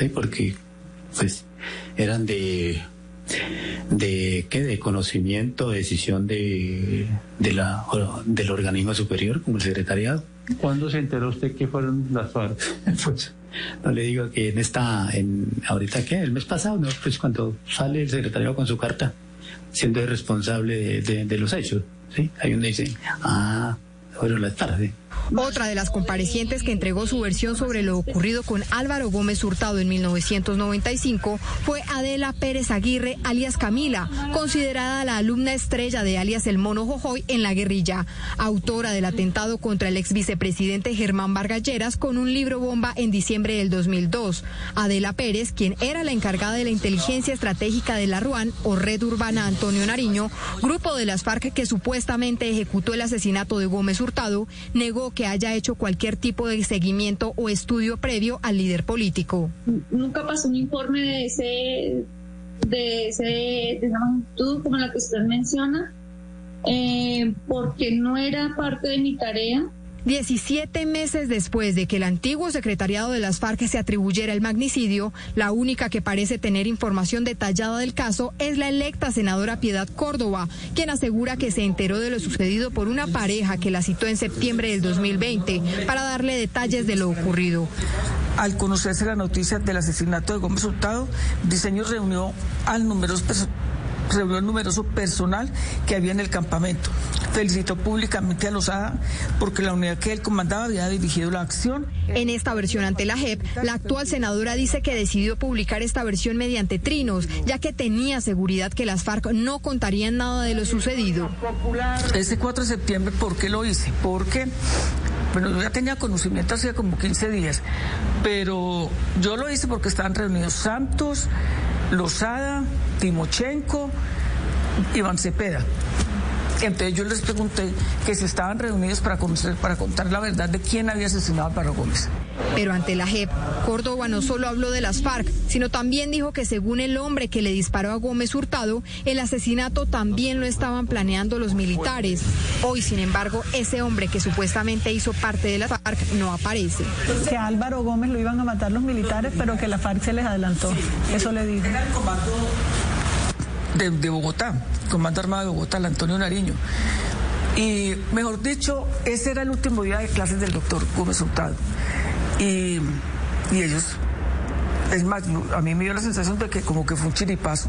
¿sí? Porque pues eran de de qué de conocimiento decisión de, de la del organismo superior como el secretariado. ¿Cuándo se enteró usted que fueron las FARC? pues no le digo que en esta en ahorita qué el mes pasado no pues cuando sale el secretariado con su carta siendo el responsable de, de, de los hechos sí hay uno dice ah fueron las tarde Otra de las comparecientes que entregó su versión sobre lo ocurrido con Álvaro Gómez Hurtado en 1995 fue Adela Pérez Aguirre, alias Camila, considerada la alumna estrella de alias El Mono Jojoy en la guerrilla, autora del atentado contra el ex vicepresidente Germán Vargalleras con un libro bomba en diciembre del 2002. Adela Pérez, quien era la encargada de la inteligencia estratégica de la RUAN o Red Urbana Antonio Nariño, grupo de las FARC que supuestamente ejecutó el asesinato de Gómez Hurtado, negó que haya hecho cualquier tipo de seguimiento o estudio previo al líder político. Nunca pasó un informe de ese de ese de esa magnitud como la que usted menciona, eh, porque no era parte de mi tarea. 17 meses después de que el antiguo secretariado de las FARC se atribuyera el magnicidio, la única que parece tener información detallada del caso es la electa senadora Piedad Córdoba, quien asegura que se enteró de lo sucedido por una pareja que la citó en septiembre del 2020 para darle detalles de lo ocurrido. Al conocerse la noticia del asesinato de Gómez Hurtado, Diseño reunió al numeroso reunió el numeroso personal que había en el campamento. Felicitó públicamente a Lozada porque la unidad que él comandaba había dirigido la acción. En esta versión ante la JEP, la actual senadora dice que decidió publicar esta versión mediante trinos, ya que tenía seguridad que las FARC no contarían nada de lo sucedido. Ese 4 de septiembre, ¿por qué lo hice? Porque bueno, yo ya tenía conocimiento hace como 15 días, pero yo lo hice porque estaban reunidos Santos, Lozada, Timochenko, Iván Cepeda. Entonces yo les pregunté que si estaban reunidos para, conocer, para contar la verdad de quién había asesinado a Álvaro Gómez. Pero ante la JEP, Córdoba no solo habló de las FARC, sino también dijo que según el hombre que le disparó a Gómez Hurtado, el asesinato también lo estaban planeando los militares. Hoy, sin embargo, ese hombre que supuestamente hizo parte de las FARC no aparece. Que a Álvaro Gómez lo iban a matar los militares, pero que la FARC se les adelantó. Eso le dijo. De, Bogotá, Comando Armado de Bogotá, el Antonio Nariño. Y mejor dicho, ese era el último día de clases del doctor Gómez Hurtado. Y, y ellos, es más, a mí me dio la sensación de que como que fue un chiripazo.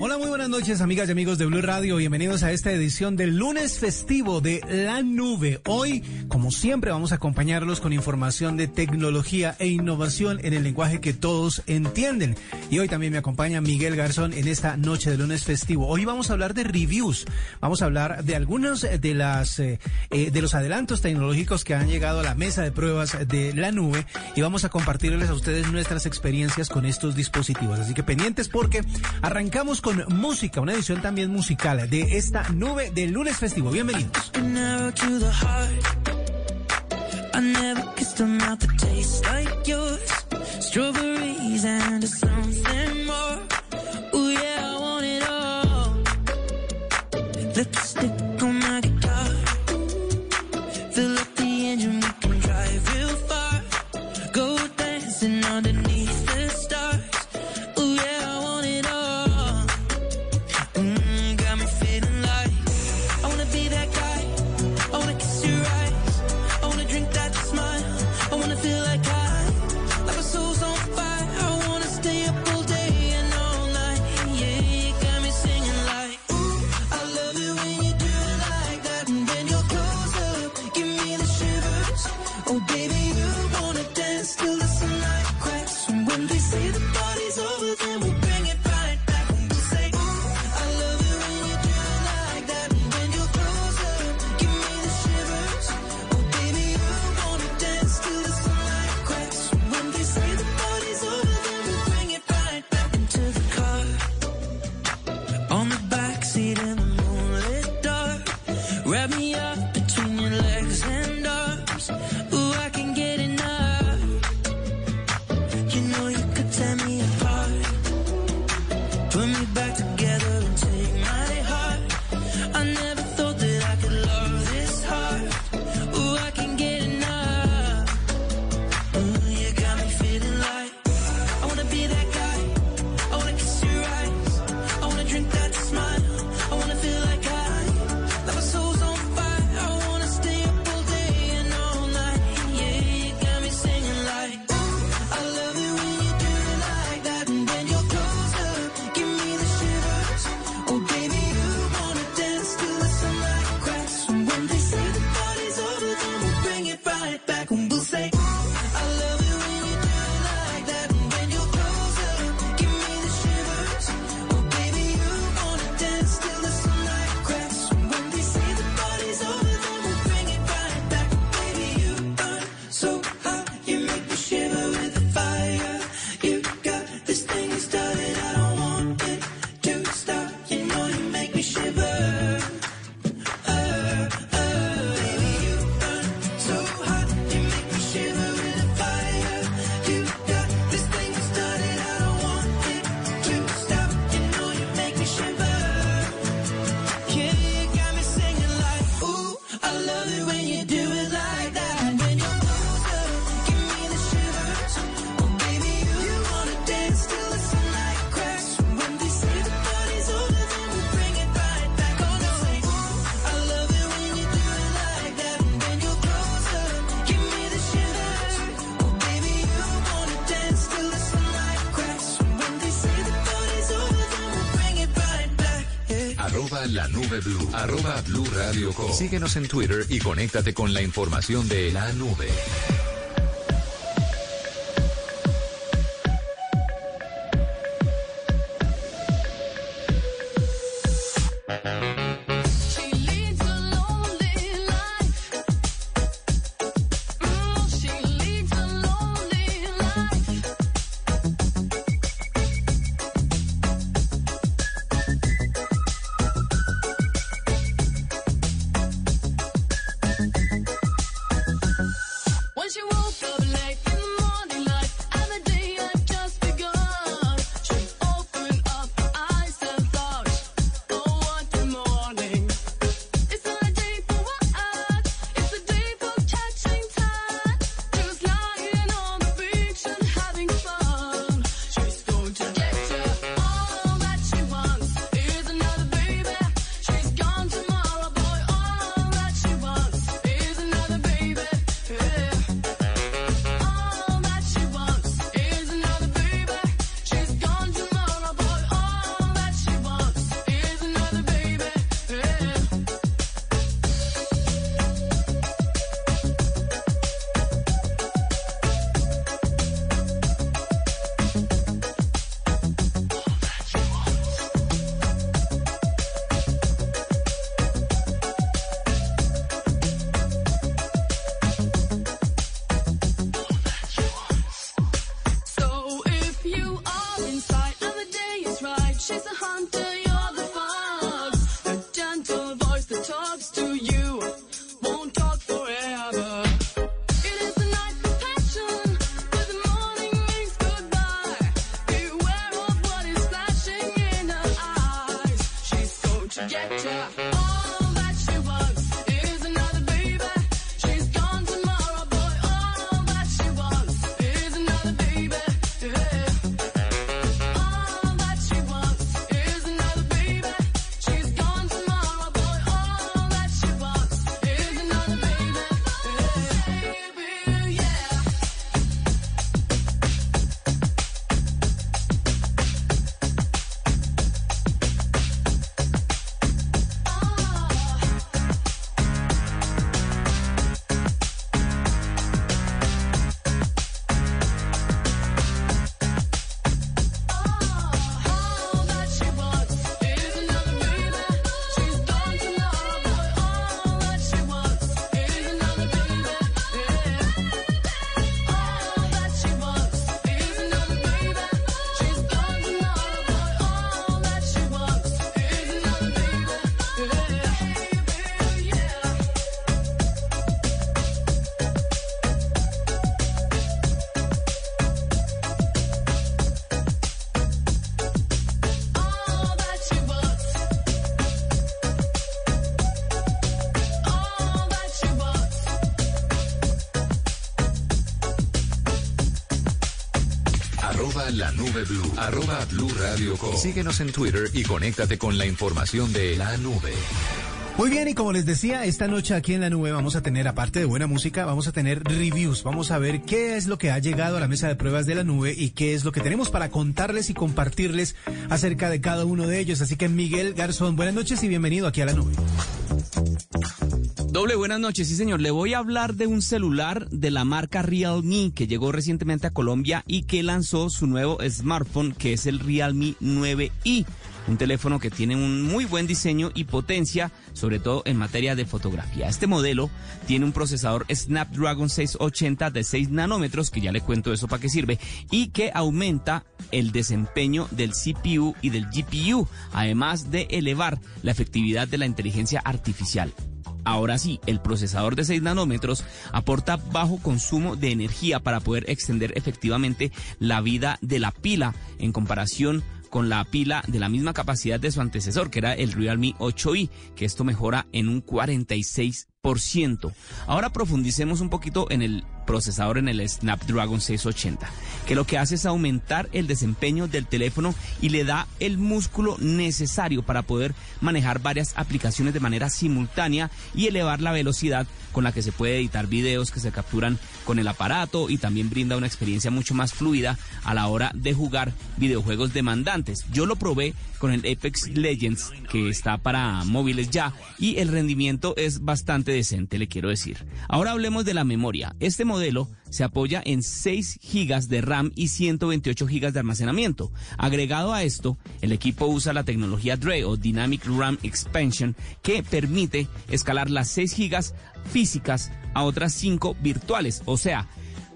Hola, muy buenas noches, amigas y amigos de Blue Radio. Bienvenidos a esta edición del lunes festivo de La Nube. Hoy, como siempre, vamos a acompañarlos con información de tecnología e innovación en el lenguaje que todos entienden. Y hoy también me acompaña Miguel Garzón en esta noche de lunes festivo. Hoy vamos a hablar de reviews. Vamos a hablar de algunos de las eh, eh, de los adelantos tecnológicos que han llegado a la mesa de pruebas de la nube y vamos a compartirles a ustedes nuestras experiencias con estos dispositivos. Así que pendientes porque arrancamos con música, una edición también musical de esta nube del lunes festivo. Bienvenidos. I Síguenos en Twitter y conéctate con la información de la nube. projector. Arroba blue radio com. Síguenos en Twitter y conéctate con la información de la nube. Muy bien, y como les decía, esta noche aquí en la nube vamos a tener, aparte de buena música, vamos a tener reviews. Vamos a ver qué es lo que ha llegado a la mesa de pruebas de la nube y qué es lo que tenemos para contarles y compartirles acerca de cada uno de ellos. Así que Miguel Garzón, buenas noches y bienvenido aquí a la nube. Doble, buenas noches, sí señor. Le voy a hablar de un celular de la marca Realme que llegó recientemente a Colombia y que lanzó su nuevo smartphone que es el Realme 9i. Un teléfono que tiene un muy buen diseño y potencia, sobre todo en materia de fotografía. Este modelo tiene un procesador Snapdragon 680 de 6 nanómetros, que ya le cuento eso para qué sirve, y que aumenta el desempeño del CPU y del GPU, además de elevar la efectividad de la inteligencia artificial. Ahora sí, el procesador de 6 nanómetros aporta bajo consumo de energía para poder extender efectivamente la vida de la pila en comparación con la pila de la misma capacidad de su antecesor, que era el Realme 8i, que esto mejora en un 46%. Ahora profundicemos un poquito en el procesador en el Snapdragon 680, que lo que hace es aumentar el desempeño del teléfono y le da el músculo necesario para poder manejar varias aplicaciones de manera simultánea y elevar la velocidad con la que se puede editar videos que se capturan con el aparato y también brinda una experiencia mucho más fluida a la hora de jugar videojuegos demandantes. Yo lo probé con el Apex Legends que está para móviles ya y el rendimiento es bastante decente, le quiero decir. Ahora hablemos de la memoria. Este modelo se apoya en 6 GB de RAM y 128 GB de almacenamiento. Agregado a esto, el equipo usa la tecnología DRE o Dynamic RAM Expansion que permite escalar las 6 GB físicas a otras 5 virtuales, o sea,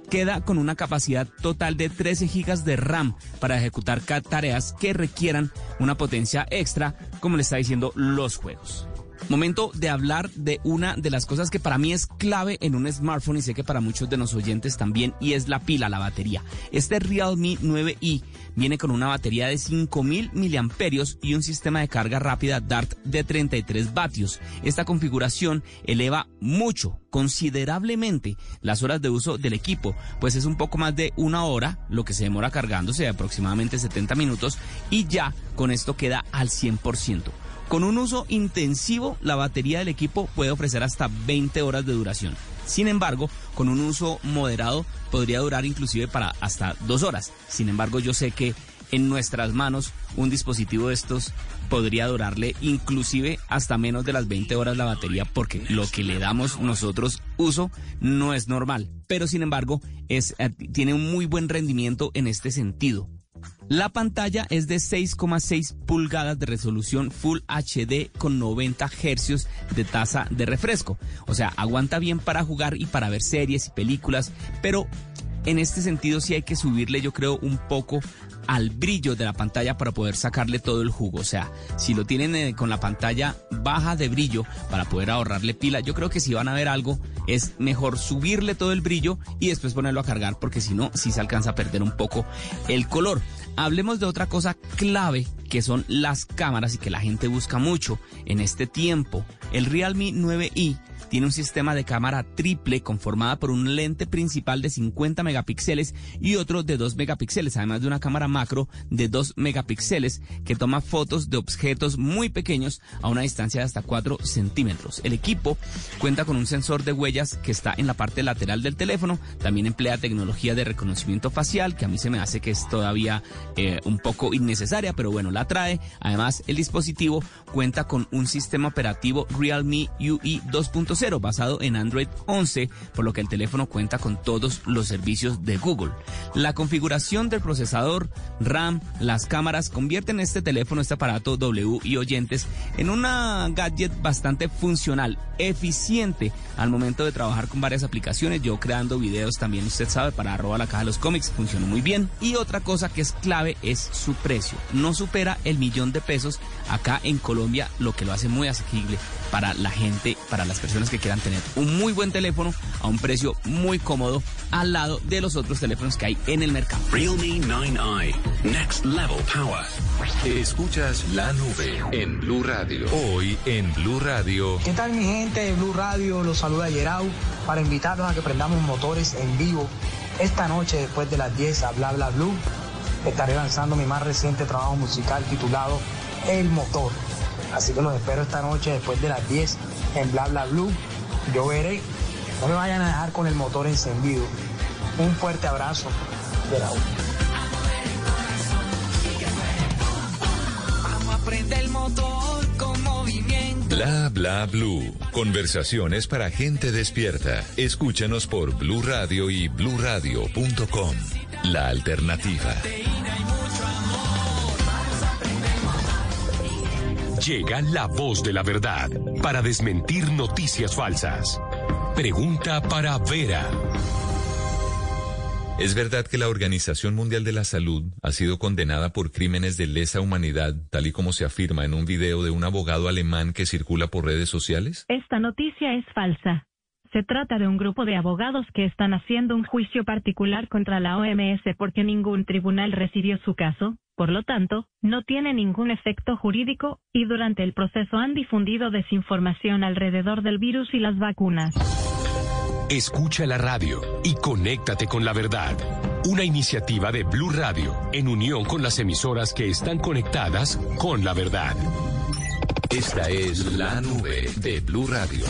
queda con una capacidad total de 13 GB de RAM para ejecutar tareas que requieran una potencia extra, como le está diciendo los juegos. Momento de hablar de una de las cosas que para mí es clave en un smartphone y sé que para muchos de los oyentes también y es la pila, la batería. Este Realme 9i viene con una batería de 5000 miliamperios y un sistema de carga rápida DART de 33 vatios. Esta configuración eleva mucho, considerablemente las horas de uso del equipo, pues es un poco más de una hora lo que se demora cargándose, aproximadamente 70 minutos y ya con esto queda al 100%. Con un uso intensivo, la batería del equipo puede ofrecer hasta 20 horas de duración. Sin embargo, con un uso moderado podría durar inclusive para hasta dos horas. Sin embargo, yo sé que en nuestras manos un dispositivo de estos podría durarle inclusive hasta menos de las 20 horas la batería porque lo que le damos nosotros uso no es normal. Pero sin embargo, es, eh, tiene un muy buen rendimiento en este sentido. La pantalla es de 6,6 pulgadas de resolución Full HD con 90 hercios de tasa de refresco. O sea, aguanta bien para jugar y para ver series y películas, pero en este sentido sí hay que subirle yo creo un poco al brillo de la pantalla para poder sacarle todo el jugo. O sea, si lo tienen eh, con la pantalla baja de brillo para poder ahorrarle pila, yo creo que si van a ver algo es mejor subirle todo el brillo y después ponerlo a cargar porque si no, sí se alcanza a perder un poco el color. Hablemos de otra cosa clave que son las cámaras y que la gente busca mucho en este tiempo. El Realme 9i tiene un sistema de cámara triple conformada por un lente principal de 50 megapíxeles y otro de 2 megapíxeles, además de una cámara macro de 2 megapíxeles que toma fotos de objetos muy pequeños a una distancia de hasta 4 centímetros. El equipo cuenta con un sensor de huellas que está en la parte lateral del teléfono, también emplea tecnología de reconocimiento facial que a mí se me hace que es todavía eh, un poco innecesaria, pero bueno, la trae. Además, el dispositivo cuenta con un sistema operativo Realme UI 2.0 basado en Android 11, por lo que el teléfono cuenta con todos los servicios de Google. La configuración del procesador, RAM, las cámaras convierten este teléfono, este aparato W y oyentes en una gadget bastante funcional, eficiente al momento de trabajar con varias aplicaciones. Yo creando videos también, usted sabe, para arroba la caja de los cómics, funciona muy bien. Y otra cosa que es clave es su precio. No supera el millón de pesos acá en Colombia, lo que lo hace muy asequible para la gente, para las personas que quieran tener un muy buen teléfono a un precio muy cómodo al lado de los otros teléfonos que hay en el mercado. Realme 9i, Next Level Power. Escuchas la nube en Blue Radio. Hoy en Blue Radio. ¿Qué tal mi gente de Blue Radio? Los saluda Yerau para invitarlos a que prendamos motores en vivo esta noche después de las 10 a Bla Bla Blue. Estaré lanzando mi más reciente trabajo musical titulado El Motor. Así que los espero esta noche después de las 10 en Bla Bla Blue. Yo veré. No me vayan a dejar con el motor encendido. Un fuerte abrazo de la U. Vamos a prender el motor con movimiento. Bla bla blue. Conversaciones para gente despierta. Escúchanos por Blue Radio y bluradio.com. La alternativa. Llega la voz de la verdad para desmentir noticias falsas. Pregunta para Vera. ¿Es verdad que la Organización Mundial de la Salud ha sido condenada por crímenes de lesa humanidad, tal y como se afirma en un video de un abogado alemán que circula por redes sociales? Esta noticia es falsa. Se trata de un grupo de abogados que están haciendo un juicio particular contra la OMS porque ningún tribunal recibió su caso, por lo tanto, no tiene ningún efecto jurídico, y durante el proceso han difundido desinformación alrededor del virus y las vacunas. Escucha la radio y conéctate con la verdad. Una iniciativa de Blue Radio en unión con las emisoras que están conectadas con la verdad. Esta es la nube de Blue Radio.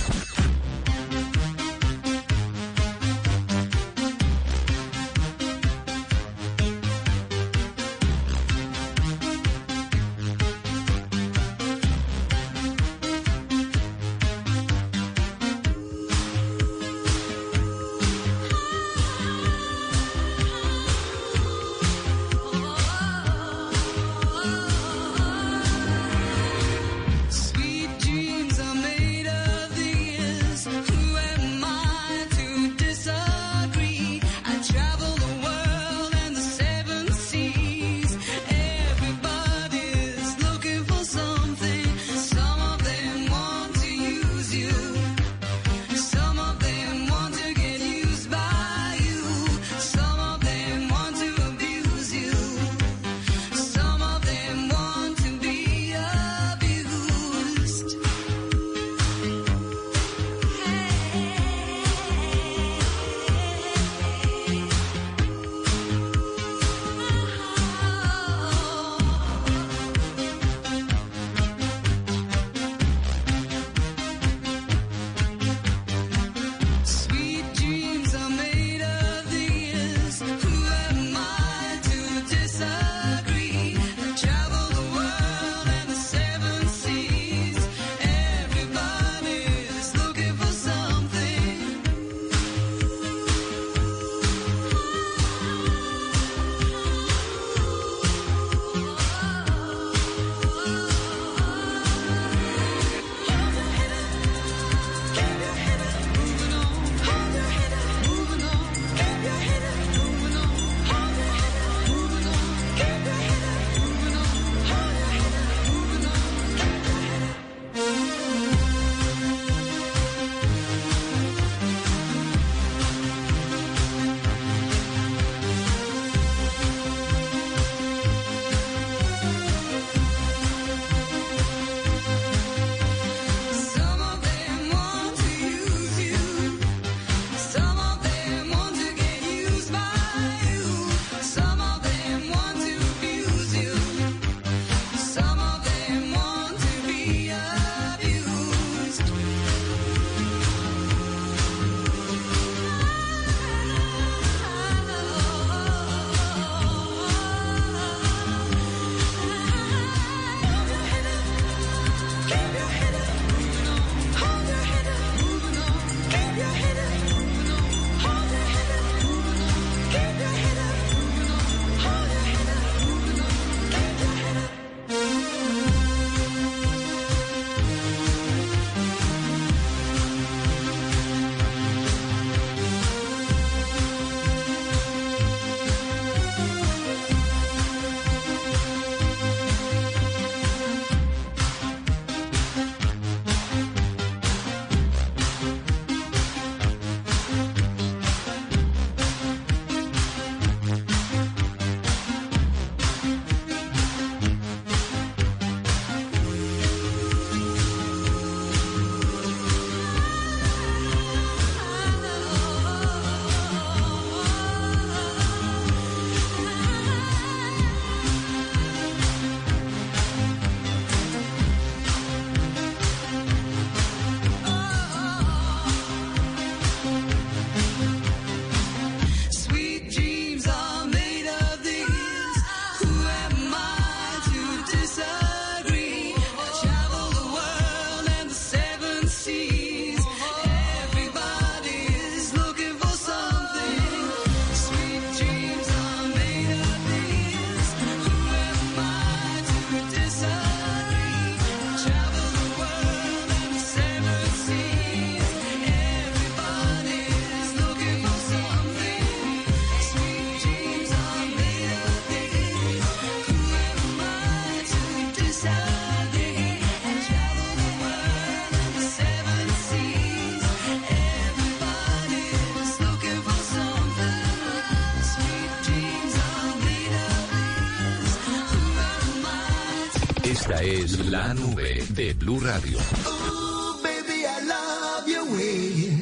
La nube de Blue Radio. Oh, baby, I love your way.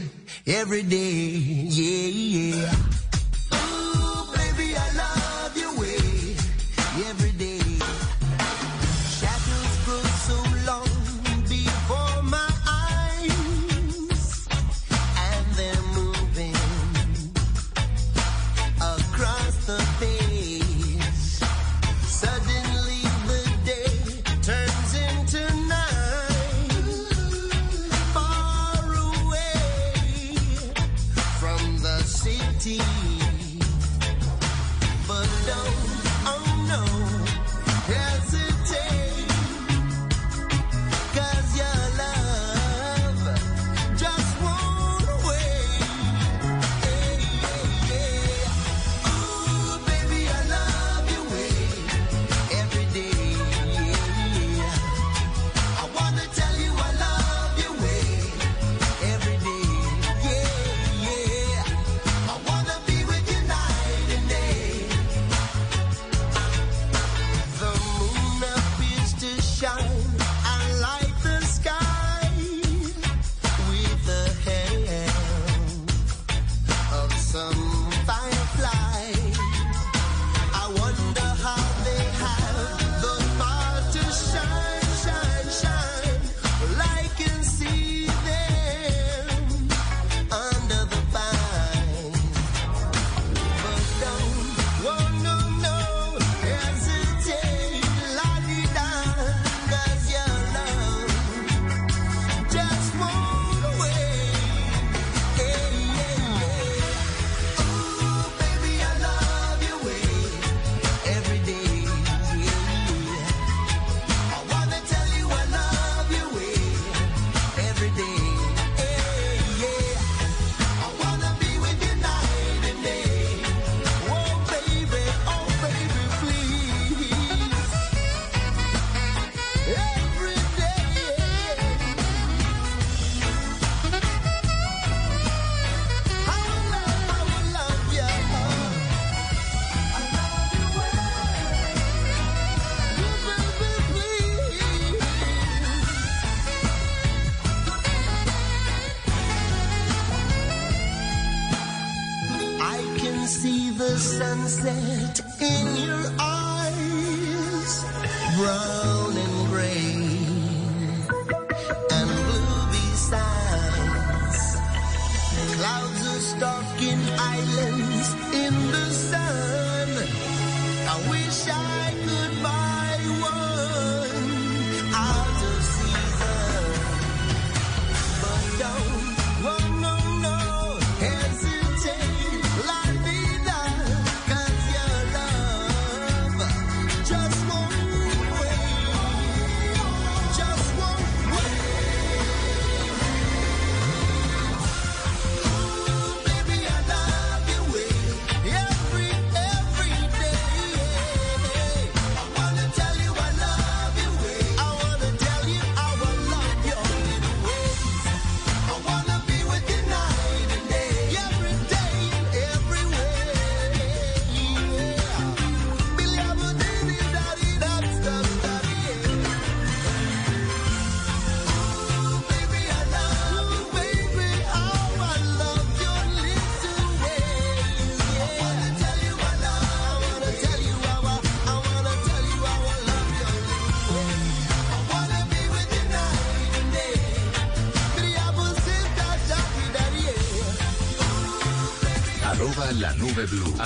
Every day, yeah, yeah.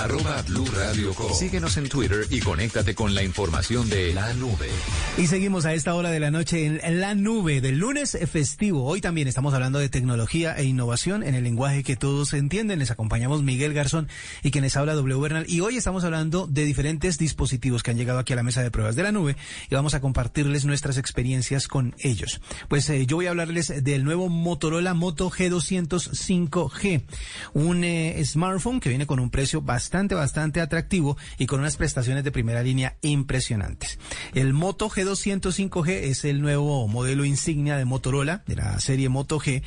arroba Blue Radio. Síguenos en Twitter y conéctate con la información de la nube. Y seguimos a esta hora de la noche en la nube del lunes festivo. Hoy también estamos hablando de tecnología e innovación en el lenguaje que todos entienden. Les acompañamos Miguel Garzón y quienes habla W Bernal. Y hoy estamos hablando de diferentes dispositivos que han llegado aquí a la mesa de pruebas de la nube y vamos a compartirles nuestras experiencias con ellos. Pues eh, yo voy a hablarles del nuevo Motorola Moto G205G, un eh, smartphone que viene con un precio bastante, bastante atractivo y con unas prestaciones de primera línea impresionantes. El Moto G G205G es el nuevo modelo insignia de Motorola, de la serie Moto G.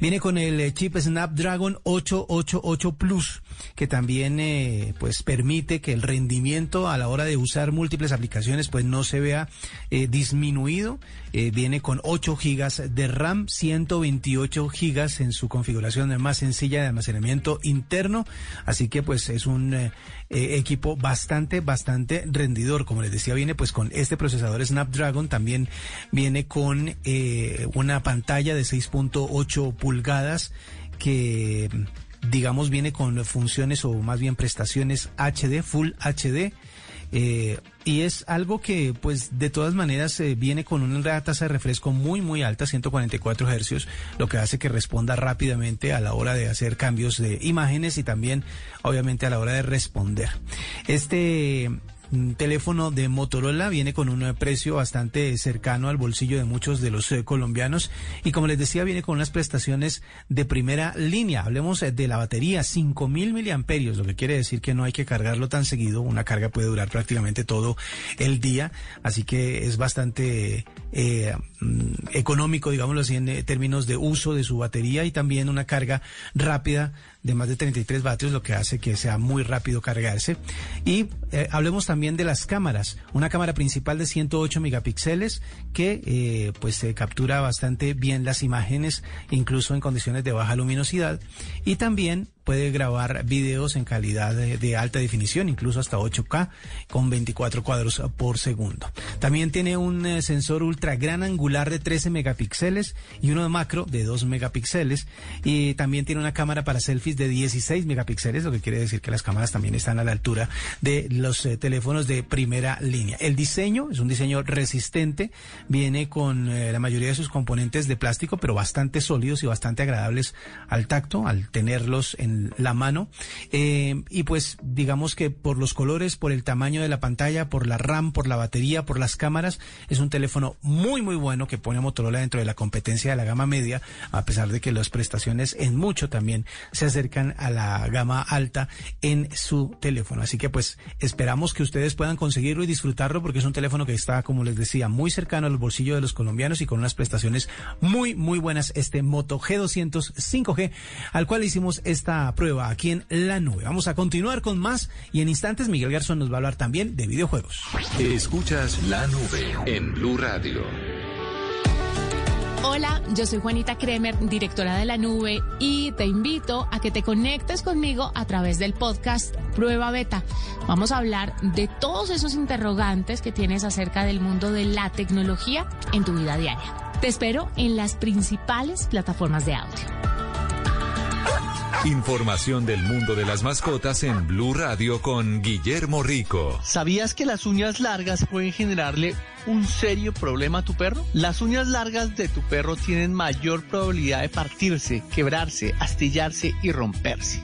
Viene con el eh, chip Snapdragon 888 Plus, que también eh, pues permite que el rendimiento a la hora de usar múltiples aplicaciones pues no se vea eh, disminuido. Viene con 8 gigas de RAM, 128 gigas en su configuración más sencilla de almacenamiento interno. Así que pues es un eh, equipo bastante, bastante rendidor. Como les decía, viene pues con este procesador Snapdragon, también viene con eh, una pantalla de 6.8 pulgadas que digamos viene con funciones o más bien prestaciones HD, Full HD. Eh, y es algo que, pues, de todas maneras eh, viene con una tasa de refresco muy, muy alta, 144 hercios, lo que hace que responda rápidamente a la hora de hacer cambios de imágenes y también, obviamente, a la hora de responder. Este mm, teléfono de Motorola viene con un precio bastante cercano al bolsillo de muchos de los eh, colombianos y como les decía viene con unas prestaciones de primera línea. Hablemos eh, de la batería, 5000 miliamperios, lo que quiere decir que no hay que cargarlo tan seguido. Una carga puede durar prácticamente todo el día, así que es bastante eh, mm, económico, digámoslo así, en eh, términos de uso de su batería y también una carga rápida de más de 33 vatios, lo que hace que sea muy rápido cargarse. Y eh, hablemos también de las cámaras. Una cámara principal de 108 megapíxeles que eh, pues se captura bastante bien las imágenes, incluso en condiciones de baja luminosidad. Y también puede grabar videos en calidad de, de alta definición, incluso hasta 8K, con 24 cuadros por segundo. También tiene un eh, sensor ultra gran angular de 13 megapíxeles y uno de macro de 2 megapíxeles. Y también tiene una cámara para selfies de 16 megapíxeles, lo que quiere decir que las cámaras también están a la altura de los eh, teléfonos de primera línea. El diseño es un diseño resistente, viene con eh, la mayoría de sus componentes de plástico, pero bastante sólidos y bastante agradables al tacto, al tenerlos en la mano. Eh, y pues digamos que por los colores, por el tamaño de la pantalla, por la RAM, por la batería, por las cámaras, es un teléfono muy muy bueno que pone a Motorola dentro de la competencia de la gama media, a pesar de que las prestaciones en mucho también se acercan a la gama alta en su teléfono. Así que pues esperamos que ustedes puedan conseguirlo y disfrutarlo porque es un teléfono que está, como les decía, muy cercano al bolsillo de los colombianos y con unas prestaciones muy muy buenas este Moto G200 5G al cual hicimos esta prueba aquí en la nube. Vamos a continuar con más y en instantes Miguel Garzón nos va a hablar también de videojuegos. Escuchas la nube en Blue Radio. Hola, yo soy Juanita Kremer, directora de la nube, y te invito a que te conectes conmigo a través del podcast Prueba Beta. Vamos a hablar de todos esos interrogantes que tienes acerca del mundo de la tecnología en tu vida diaria. Te espero en las principales plataformas de audio. Información del mundo de las mascotas en Blue Radio con Guillermo Rico. ¿Sabías que las uñas largas pueden generarle un serio problema a tu perro? Las uñas largas de tu perro tienen mayor probabilidad de partirse, quebrarse, astillarse y romperse.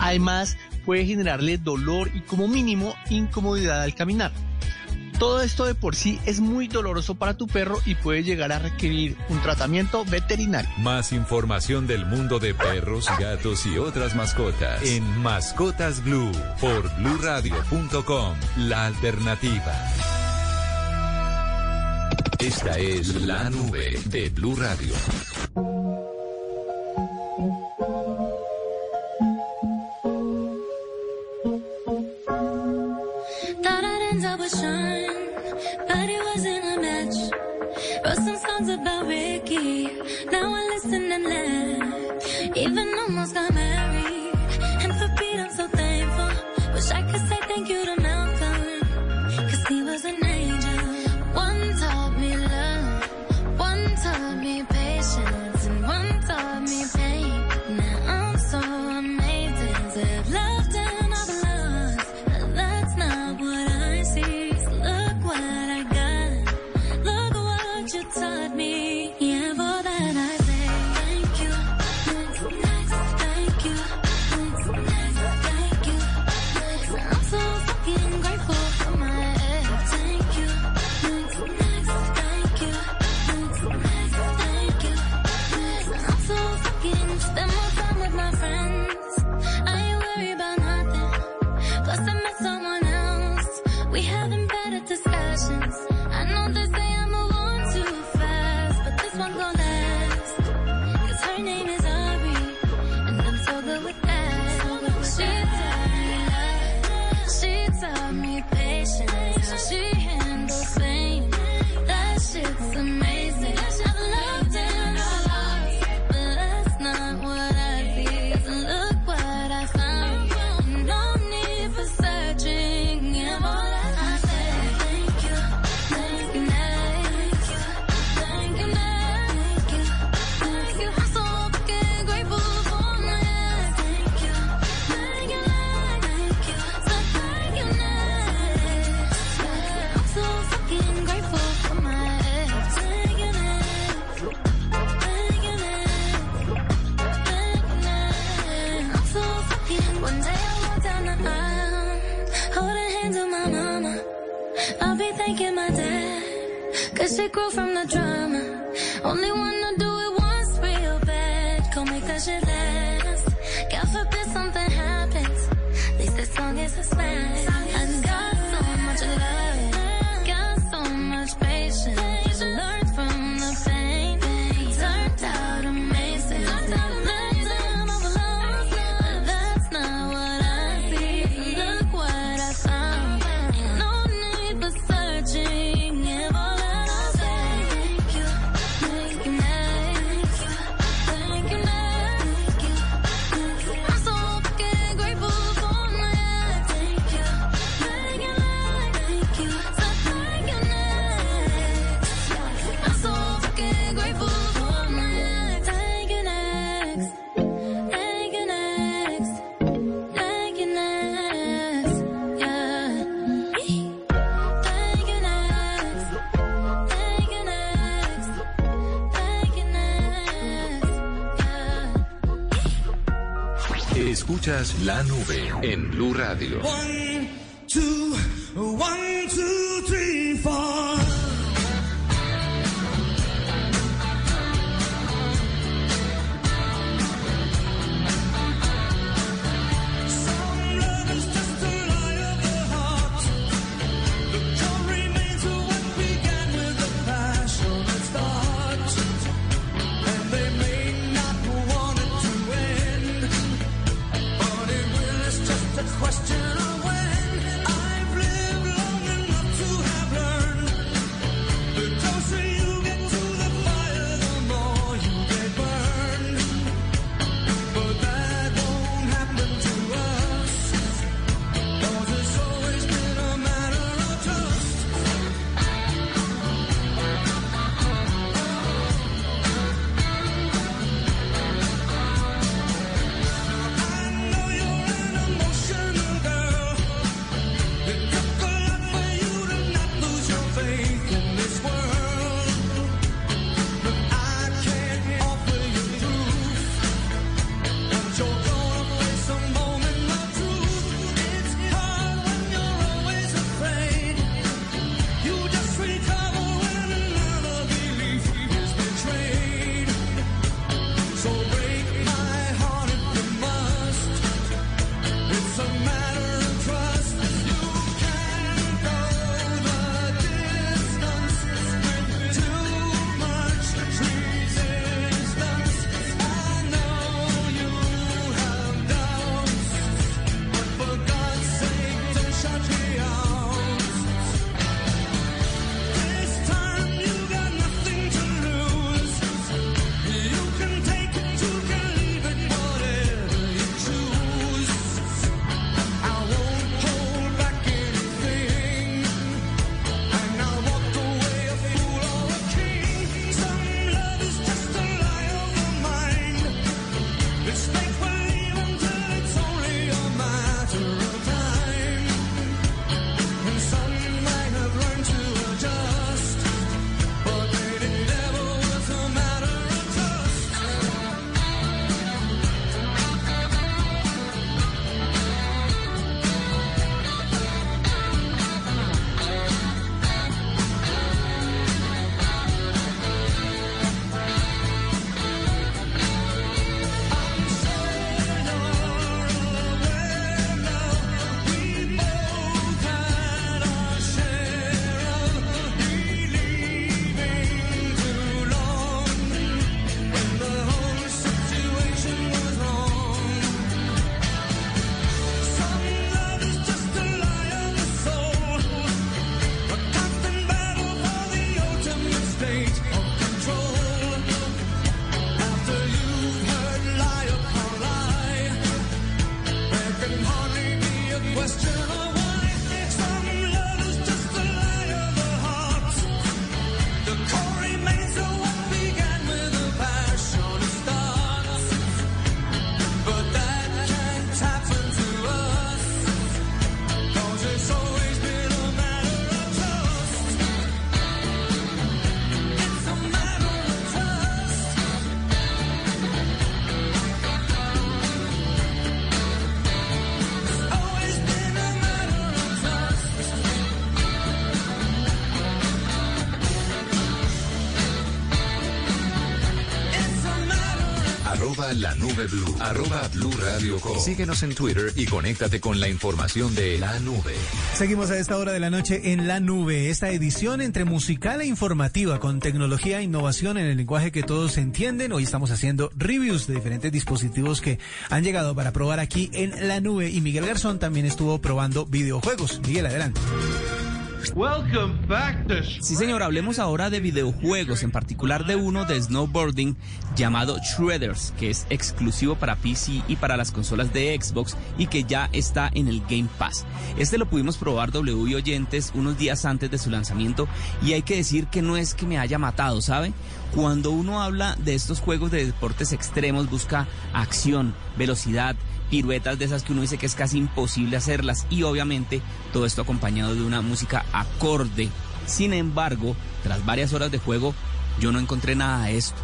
Además, puede generarle dolor y como mínimo incomodidad al caminar. Todo esto de por sí es muy doloroso para tu perro y puede llegar a requerir un tratamiento veterinario. Más información del mundo de perros, gatos y otras mascotas en Mascotas Blue por bluradio.com. La alternativa. Esta es la nube de Blue Radio. Now I listen and laugh. Even almost got la nube en Blue Radio. Blue. Arroba blue radio com. Síguenos en Twitter y conéctate con la información de la nube. Seguimos a esta hora de la noche en la nube, esta edición entre musical e informativa con tecnología e innovación en el lenguaje que todos entienden. Hoy estamos haciendo reviews de diferentes dispositivos que han llegado para probar aquí en la nube y Miguel Garzón también estuvo probando videojuegos. Miguel, adelante. Sí, señor, hablemos ahora de videojuegos, en particular de uno de snowboarding llamado Shredders, que es exclusivo para PC y para las consolas de Xbox y que ya está en el Game Pass. Este lo pudimos probar W y oyentes unos días antes de su lanzamiento y hay que decir que no es que me haya matado, ¿sabe? Cuando uno habla de estos juegos de deportes extremos, busca acción, velocidad, piruetas de esas que uno dice que es casi imposible hacerlas y obviamente todo esto acompañado de una música acorde. Sin embargo, tras varias horas de juego, yo no encontré nada de esto.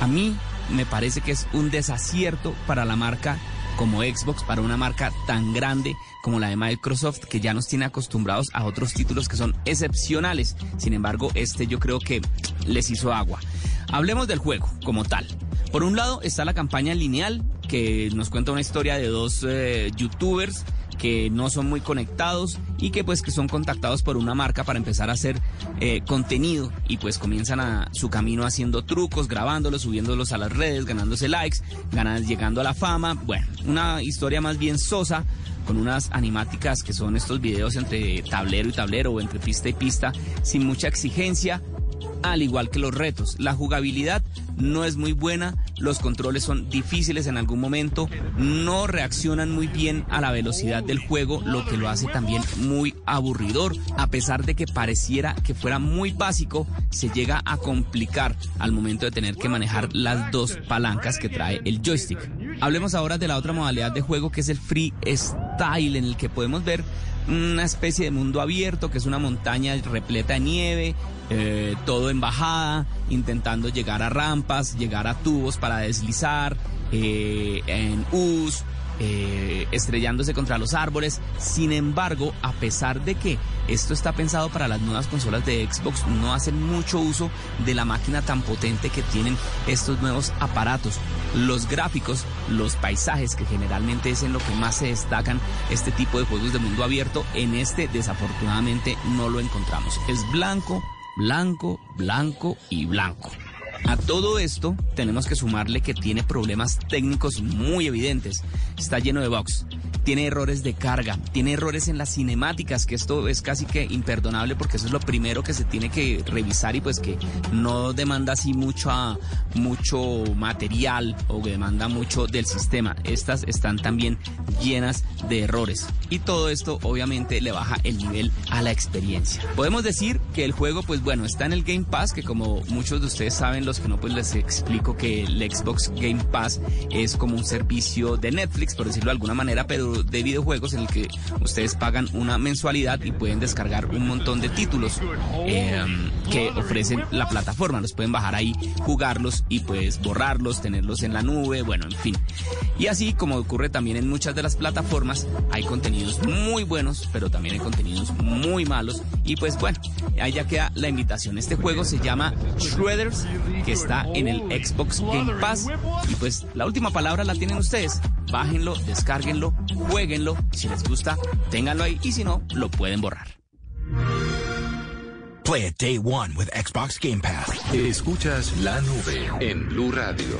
A mí me parece que es un desacierto para la marca como Xbox, para una marca tan grande como la de Microsoft, que ya nos tiene acostumbrados a otros títulos que son excepcionales. Sin embargo, este yo creo que les hizo agua. Hablemos del juego como tal. Por un lado está la campaña lineal, que nos cuenta una historia de dos eh, youtubers que no son muy conectados y que pues que son contactados por una marca para empezar a hacer eh, contenido y pues comienzan a su camino haciendo trucos, grabándolos, subiéndolos a las redes, ganándose likes, ganas, llegando a la fama. Bueno, una historia más bien sosa con unas animáticas que son estos videos entre tablero y tablero o entre pista y pista sin mucha exigencia al igual que los retos. La jugabilidad no es muy buena, los controles son difíciles en algún momento, no reaccionan muy bien a la velocidad del juego, lo que lo hace también muy aburridor. A pesar de que pareciera que fuera muy básico, se llega a complicar al momento de tener que manejar las dos palancas que trae el joystick. Hablemos ahora de la otra modalidad de juego que es el free style en el que podemos ver una especie de mundo abierto que es una montaña repleta de nieve, eh, todo en bajada, intentando llegar a rampas, llegar a tubos para deslizar, eh, en U's, eh, estrellándose contra los árboles. Sin embargo, a pesar de que esto está pensado para las nuevas consolas de Xbox, no hacen mucho uso de la máquina tan potente que tienen estos nuevos aparatos. Los gráficos, los paisajes, que generalmente es en lo que más se destacan este tipo de juegos de mundo abierto, en este desafortunadamente no lo encontramos. Es blanco, blanco, blanco y blanco. A todo esto tenemos que sumarle que tiene problemas técnicos muy evidentes. Está lleno de bugs tiene errores de carga, tiene errores en las cinemáticas, que esto es casi que imperdonable porque eso es lo primero que se tiene que revisar y pues que no demanda así mucho, mucho material o que demanda mucho del sistema. Estas están también llenas de errores y todo esto obviamente le baja el nivel a la experiencia. Podemos decir que el juego pues bueno está en el Game Pass que como muchos de ustedes saben los que no pues les explico que el Xbox Game Pass es como un servicio de Netflix por decirlo de alguna manera pero de videojuegos en el que ustedes pagan una mensualidad y pueden descargar un montón de títulos eh, que ofrecen la plataforma. Los pueden bajar ahí, jugarlos y pues borrarlos, tenerlos en la nube, bueno, en fin. Y así como ocurre también en muchas de las plataformas, hay contenidos muy buenos, pero también hay contenidos muy malos. Y pues bueno, ahí ya queda la invitación. Este juego se llama Shredders, que está en el Xbox Game Pass. Y pues la última palabra la tienen ustedes. Bájenlo, descárguenlo, jueguenlo. Si les gusta, ténganlo ahí. Y si no, lo pueden borrar. Play it day one with Xbox Game Pass. Escuchas la nube en Blue Radio.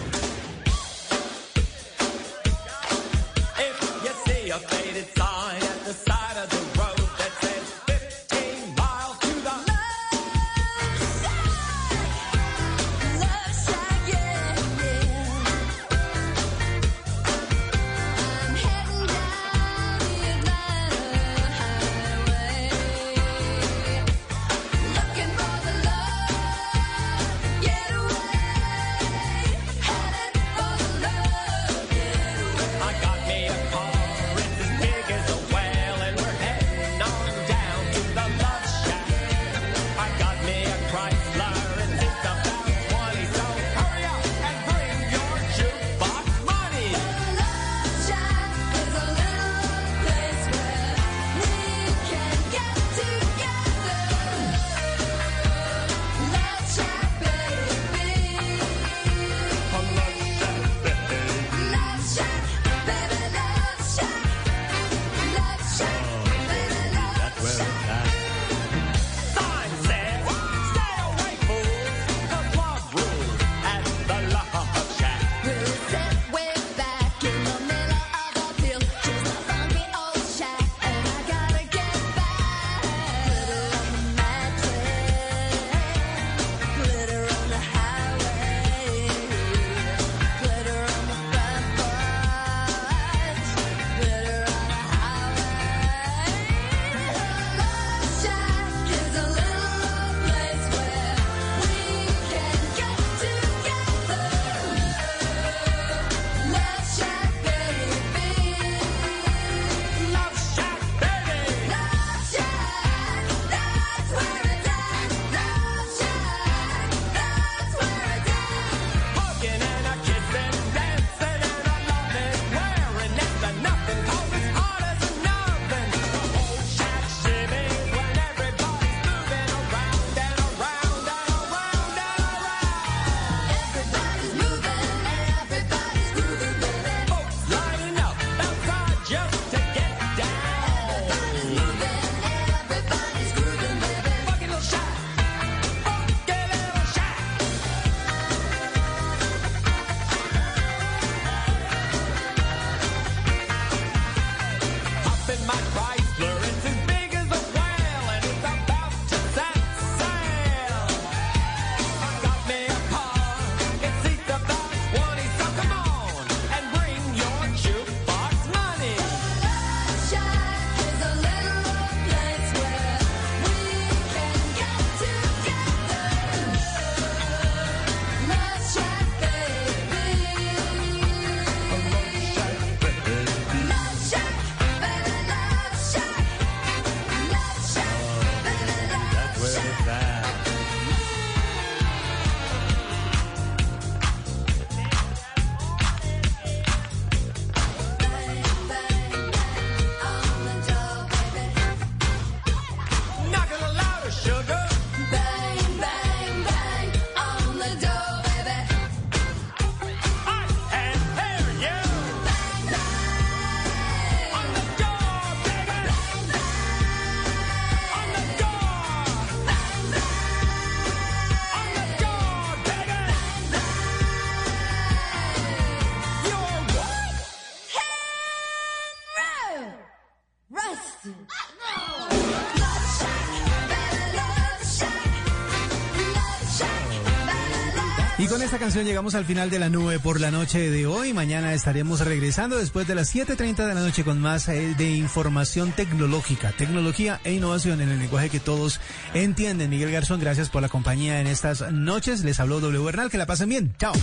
Canción llegamos al final de la nube por la noche de hoy. Mañana estaremos regresando después de las 7.30 de la noche con más eh, de información tecnológica, tecnología e innovación en el lenguaje que todos entienden. Miguel Garzón, gracias por la compañía en estas noches. Les habló W Bernal. Que la pasen bien. Chao.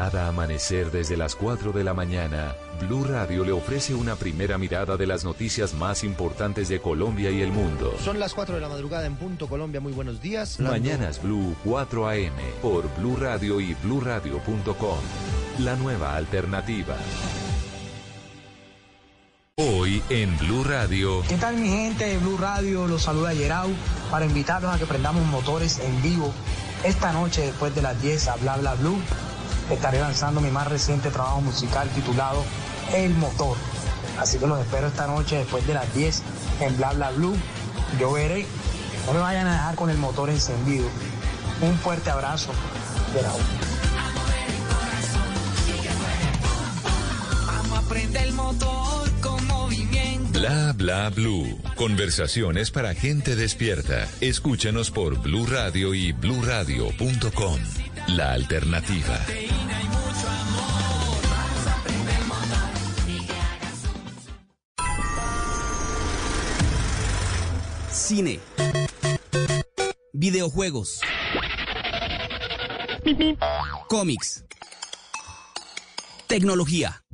Cada amanecer desde las 4 de la mañana, Blue Radio le ofrece una primera mirada de las noticias más importantes de Colombia y el mundo. Son las 4 de la madrugada en punto Colombia. Muy buenos días. Mañanas Blue 4 AM por Blue Radio y bluradio.com. La nueva alternativa. Hoy en Blue Radio. ¿Qué tal mi gente de Blue Radio? Los saluda Yerau para invitarlos a que prendamos motores en vivo esta noche después de las 10 a Bla Bla Blue. Estaré lanzando mi más reciente trabajo musical titulado El Motor. Así que los espero esta noche después de las 10 en Bla Bla Blue. Yo veré. No me vayan a dejar con el motor encendido. Un fuerte abrazo. Yerau. Vamos a prender el motor con movimiento. Bla bla blue. Conversaciones para gente despierta. Escúchanos por Blue Radio y bluradio.com. La alternativa. Cine. Videojuegos. Cómics. Tecnología.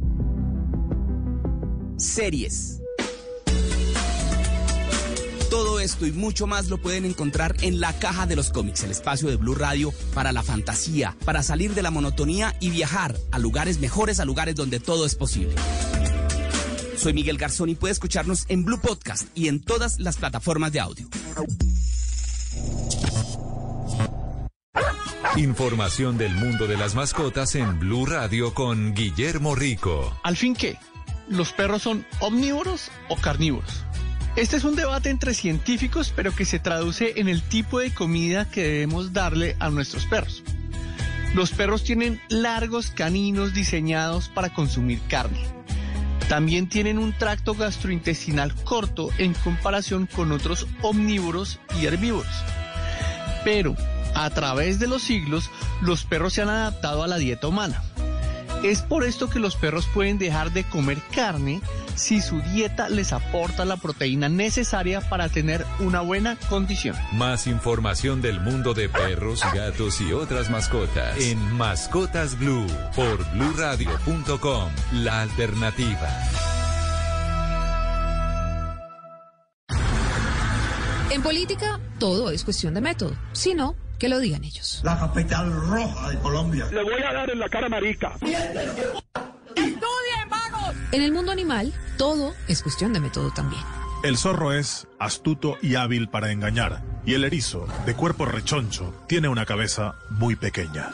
Series. Todo esto y mucho más lo pueden encontrar en la caja de los cómics, el espacio de Blue Radio para la fantasía, para salir de la monotonía y viajar a lugares mejores, a lugares donde todo es posible. Soy Miguel Garzón y puede escucharnos en Blue Podcast y en todas las plataformas de audio. Información del mundo de las mascotas en Blue Radio con Guillermo Rico. Al fin, ¿qué? ¿Los perros son omnívoros o carnívoros? Este es un debate entre científicos, pero que se traduce en el tipo de comida que debemos darle a nuestros perros. Los perros tienen largos caninos diseñados para consumir carne. También tienen un tracto gastrointestinal corto en comparación con otros omnívoros y herbívoros. Pero, a través de los siglos, los perros se han adaptado a la dieta humana. Es por esto que los perros pueden dejar de comer carne si su dieta les aporta la proteína necesaria para tener una buena condición. Más información del mundo de perros, gatos y otras mascotas en Mascotas Blue por bluradio.com. La alternativa. En política, todo es cuestión de método. Si no, que lo digan ellos. La capital roja de Colombia. Le voy a dar en la cara marica. ¡Estudien, vagos! En el mundo animal, todo es cuestión de método también. El zorro es astuto y hábil para engañar, y el erizo, de cuerpo rechoncho, tiene una cabeza muy pequeña.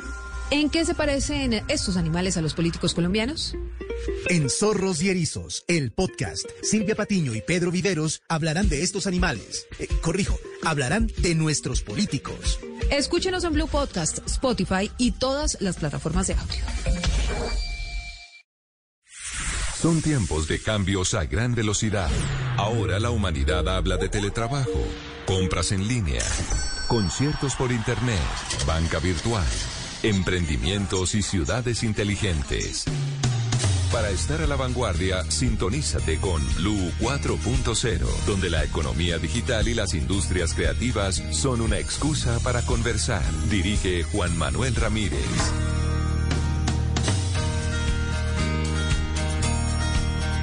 ¿En qué se parecen estos animales a los políticos colombianos? En Zorros y Erizos, el podcast, Silvia Patiño y Pedro Viveros hablarán de estos animales. Eh, corrijo, hablarán de nuestros políticos. Escúchenos en Blue Podcast, Spotify y todas las plataformas de audio. Son tiempos de cambios a gran velocidad. Ahora la humanidad habla de teletrabajo, compras en línea, conciertos por internet, banca virtual, emprendimientos y ciudades inteligentes. Para estar a la vanguardia, sintonízate con Blue 4.0, donde la economía digital y las industrias creativas son una excusa para conversar. Dirige Juan Manuel Ramírez.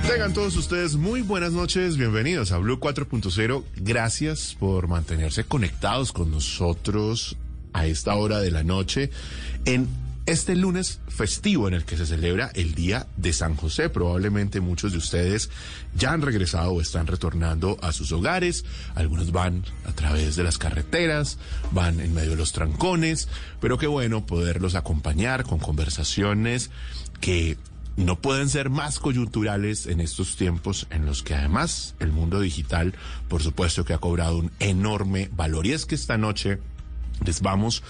Tengan todos ustedes muy buenas noches, bienvenidos a Blue 4.0. Gracias por mantenerse conectados con nosotros a esta hora de la noche en este lunes festivo en el que se celebra el Día de San José. Probablemente muchos de ustedes ya han regresado o están retornando a sus hogares. Algunos van a través de las carreteras, van en medio de los trancones, pero qué bueno poderlos acompañar con conversaciones que no pueden ser más coyunturales en estos tiempos en los que además el mundo digital, por supuesto que ha cobrado un enorme valor. Y es que esta noche les vamos